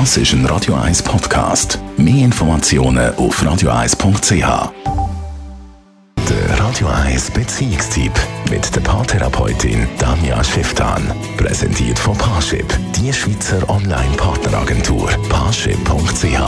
Das ist ein Radio 1 Podcast. Mehr Informationen auf radio1.ch. Der Radio 1 Beziehungstyp mit der Paartherapeutin Danja Schifftan. Präsentiert von Paarship, die Schweizer Online-Partneragentur. Paarship.ch.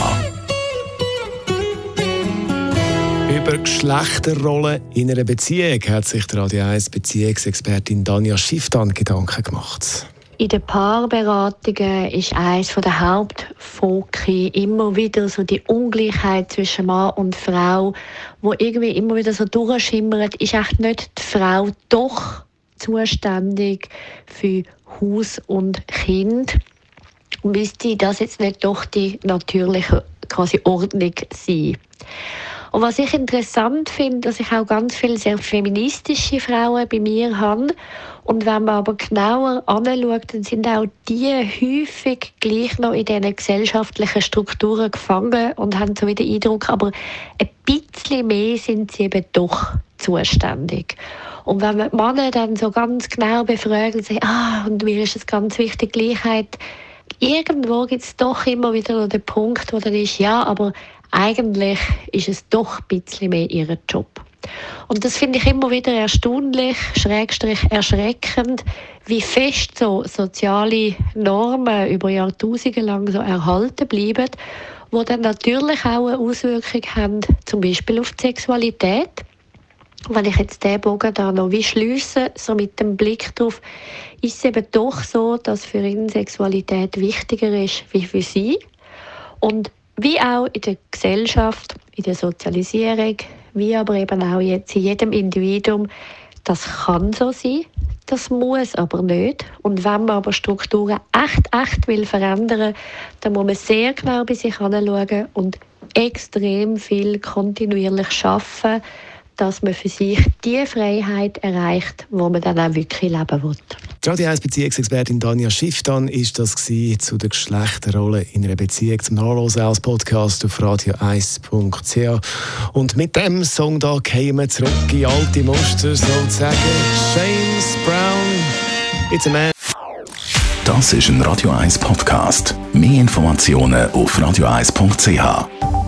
Über Geschlechterrollen in einer Beziehung hat sich die Radio 1 Beziehungsexpertin Danja Schifftan Gedanken gemacht. In den Paarberatungen ist eines der Hauptfoki immer wieder so die Ungleichheit zwischen Mann und Frau, wo irgendwie immer wieder so durchschimmert. Ist echt nicht die Frau doch zuständig für Haus und Kind? Müsste das jetzt nicht doch die natürliche quasi Ordnung sein? Und was ich interessant finde, dass ich auch ganz viele sehr feministische Frauen bei mir habe. Und wenn man aber genauer anschaut, dann sind auch die häufig gleich noch in diesen gesellschaftlichen Strukturen gefangen und haben so den Eindruck, aber ein bisschen mehr sind sie eben doch zuständig. Und wenn man die Männer dann so ganz genau befragt und sagt, ah, und mir ist es ganz wichtig, Gleichheit, irgendwo gibt es doch immer wieder noch den Punkt, wo dann ist, ja, aber eigentlich ist es doch ein bisschen mehr ihr Job. Und das finde ich immer wieder erstaunlich, schrägstrich erschreckend, wie fest so soziale Normen über Jahrtausende lang so erhalten bleiben, wo dann natürlich auch eine Auswirkung haben, zum Beispiel auf die Sexualität. Wenn ich jetzt den Bogen da noch wie schließe, so mit dem Blick darauf, ist es eben doch so, dass für ihn Sexualität wichtiger ist wie für sie. Und wie auch in der Gesellschaft, in der Sozialisierung, wie aber eben auch jetzt in jedem Individuum, das kann so sein, das muss aber nicht. Und wenn man aber Strukturen echt, echt will verändern, dann muss man sehr genau bei sich anschauen und extrem viel kontinuierlich schaffen, dass man für sich die Freiheit erreicht, wo man dann auch wirklich leben will. Die Radio 1 Beziehungsexpertin Danja Schifftan ist das zu der Geschlechterrolle in einer Beziehung zum Nachlesen als Podcast auf radio1.ch. Und mit dem Song da gehen wir zurück in alte Muster sozusagen. James Brown, It's a Man. Das ist ein Radio 1 Podcast. Mehr Informationen auf radio1.ch.